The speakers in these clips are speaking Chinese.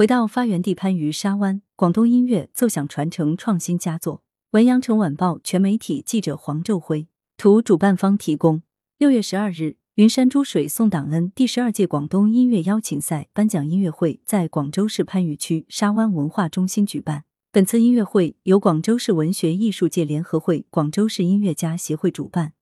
回到发源地番禺沙湾，广东音乐奏响传承创新佳作。文阳城晚报全媒体记者黄昼辉图，主办方提供。六月十二日，云山珠水送党恩第十二届广东音乐邀请赛颁奖音乐会在广州市番禺区沙湾文化中心举办。本次音乐会由广州市文学艺术界联合会、广州市音乐家协会主办，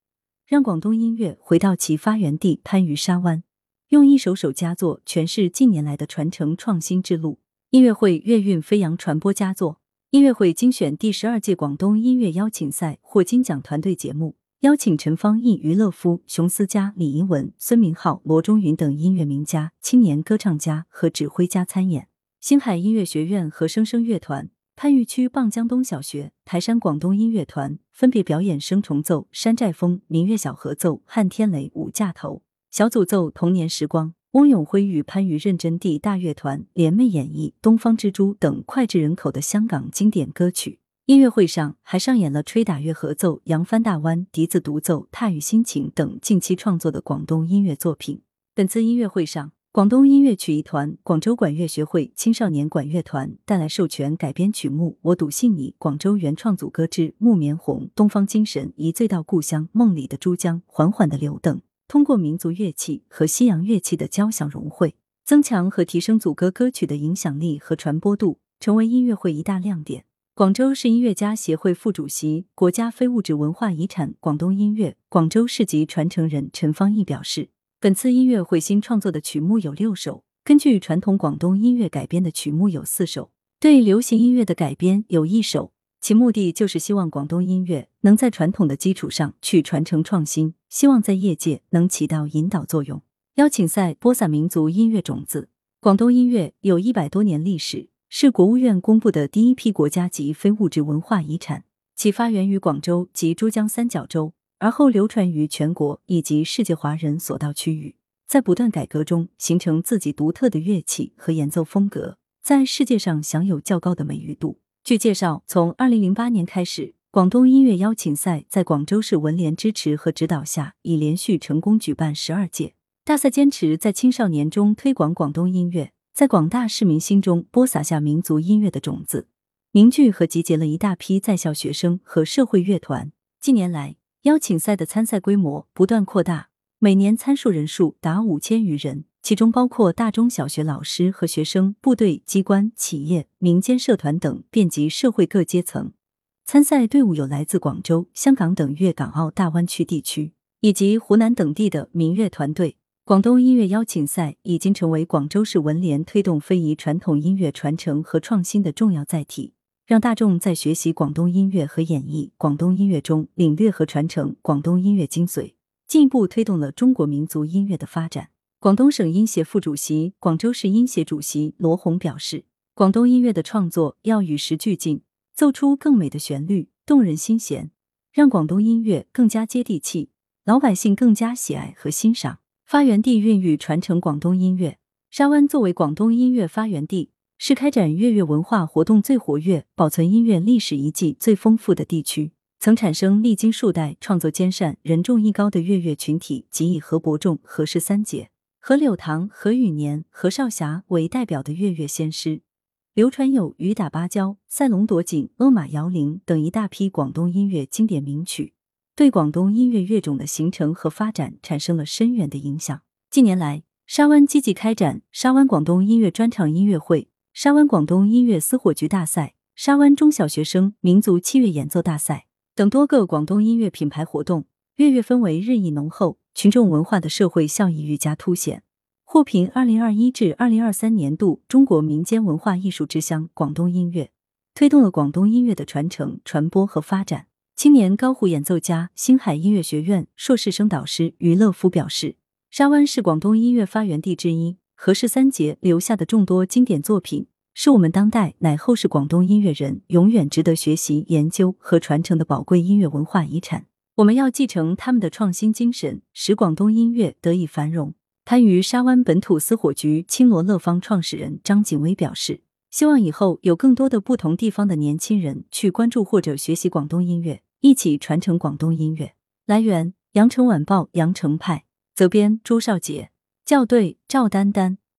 让广东音乐回到其发源地番禺沙湾。用一首首佳作诠释近年来的传承创新之路。音乐会乐韵飞扬，传播佳作。音乐会精选第十二届广东音乐邀请赛获金奖团队节目，邀请陈方毅、于乐夫、熊思佳、李银文、孙明浩、罗中云等音乐名家、青年歌唱家和指挥家参演。星海音乐学院和声声乐团、番禺区蚌江东小学、台山广东音乐团分别表演声重奏《山寨风》、明月小合奏《汉天雷五架头》。小组奏《童年时光》，翁永辉与番禺认真地大乐团联袂演绎《东方之珠》等脍炙人口的香港经典歌曲。音乐会上还上演了吹打乐合奏《扬帆大湾》、笛子独奏《踏雨心情》等近期创作的广东音乐作品。本次音乐会上，广东音乐曲艺团、广州管乐学会青少年管乐团带来授权改编曲目《我笃信你》、广州原创组歌之《木棉红》、《东方精神》、《一醉到故乡》、《梦里的珠江》、《缓缓的流》等。通过民族乐器和西洋乐器的交响融汇，增强和提升组歌歌曲的影响力和传播度，成为音乐会一大亮点。广州市音乐家协会副主席、国家非物质文化遗产广东音乐广州市级传承人陈方毅表示，本次音乐会新创作的曲目有六首，根据传统广东音乐改编的曲目有四首，对流行音乐的改编有一首。其目的就是希望广东音乐能在传统的基础上去传承创新，希望在业界能起到引导作用。邀请赛播撒民族音乐种子。广东音乐有一百多年历史，是国务院公布的第一批国家级非物质文化遗产。其发源于广州及珠江三角洲，而后流传于全国以及世界华人所到区域，在不断改革中形成自己独特的乐器和演奏风格，在世界上享有较高的美誉度。据介绍，从二零零八年开始，广东音乐邀请赛在广州市文联支持和指导下，已连续成功举办十二届。大赛坚持在青少年中推广广东音乐，在广大市民心中播撒下民族音乐的种子，凝聚和集结了一大批在校学生和社会乐团。近年来，邀请赛的参赛规模不断扩大，每年参数人数达五千余人。其中包括大中小学老师和学生、部队、机关、企业、民间社团等，遍及社会各阶层。参赛队伍有来自广州、香港等粤港澳大湾区地区，以及湖南等地的民乐团队。广东音乐邀请赛已经成为广州市文联推动非遗传统音乐传承和创新的重要载体，让大众在学习广东音乐和演绎广东音乐中领略和传承广东音乐精髓，进一步推动了中国民族音乐的发展。广东省音协副主席、广州市音协主席罗红表示，广东音乐的创作要与时俱进，奏出更美的旋律，动人心弦，让广东音乐更加接地气，老百姓更加喜爱和欣赏。发源地孕育传承广东音乐，沙湾作为广东音乐发源地，是开展粤乐文化活动最活跃、保存音乐历史遗迹最丰富的地区。曾产生历经数代、创作兼善、人众艺高的粤乐群体，即以何伯仲、何氏三杰。何柳堂、何雨年、何少霞为代表的粤乐先师，流传有《雨打芭蕉》《赛龙夺锦》《阿马摇铃》等一大批广东音乐经典名曲，对广东音乐乐种的形成和发展产生了深远的影响。近年来，沙湾积极开展沙湾广东音乐专场音乐会、沙湾广东音乐私火局大赛、沙湾中小学生民族器乐演奏大赛等多个广东音乐品牌活动，粤乐氛围日益浓厚。群众文化的社会效益愈加凸显，获评二零二一至二零二三年度中国民间文化艺术之乡广东音乐，推动了广东音乐的传承、传播和发展。青年高胡演奏家、星海音乐学院硕士生导师于乐夫表示，沙湾是广东音乐发源地之一，何氏三杰留下的众多经典作品，是我们当代乃后世广东音乐人永远值得学习、研究和传承的宝贵音乐文化遗产。我们要继承他们的创新精神，使广东音乐得以繁荣。番禺沙湾本土私火局青罗乐坊创始人张景威表示，希望以后有更多的不同地方的年轻人去关注或者学习广东音乐，一起传承广东音乐。来源：羊城晚报羊城派，责编：朱少杰，校对：赵丹丹。